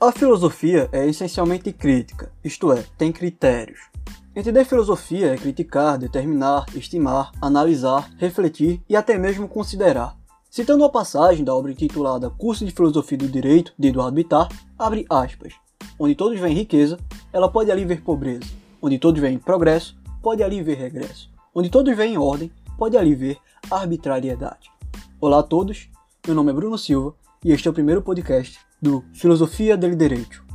A filosofia é essencialmente crítica, isto é, tem critérios. Entender filosofia é criticar, determinar, estimar, analisar, refletir e até mesmo considerar. Citando a passagem da obra intitulada Curso de Filosofia do Direito, de Eduardo Bittar, abre aspas. Onde todos veem riqueza, ela pode ali ver pobreza. Onde todos veem progresso, pode ali ver regresso. Onde todos veem ordem, pode ali ver arbitrariedade. Olá a todos, meu nome é Bruno Silva e este é o primeiro podcast do Filosofia del Direito.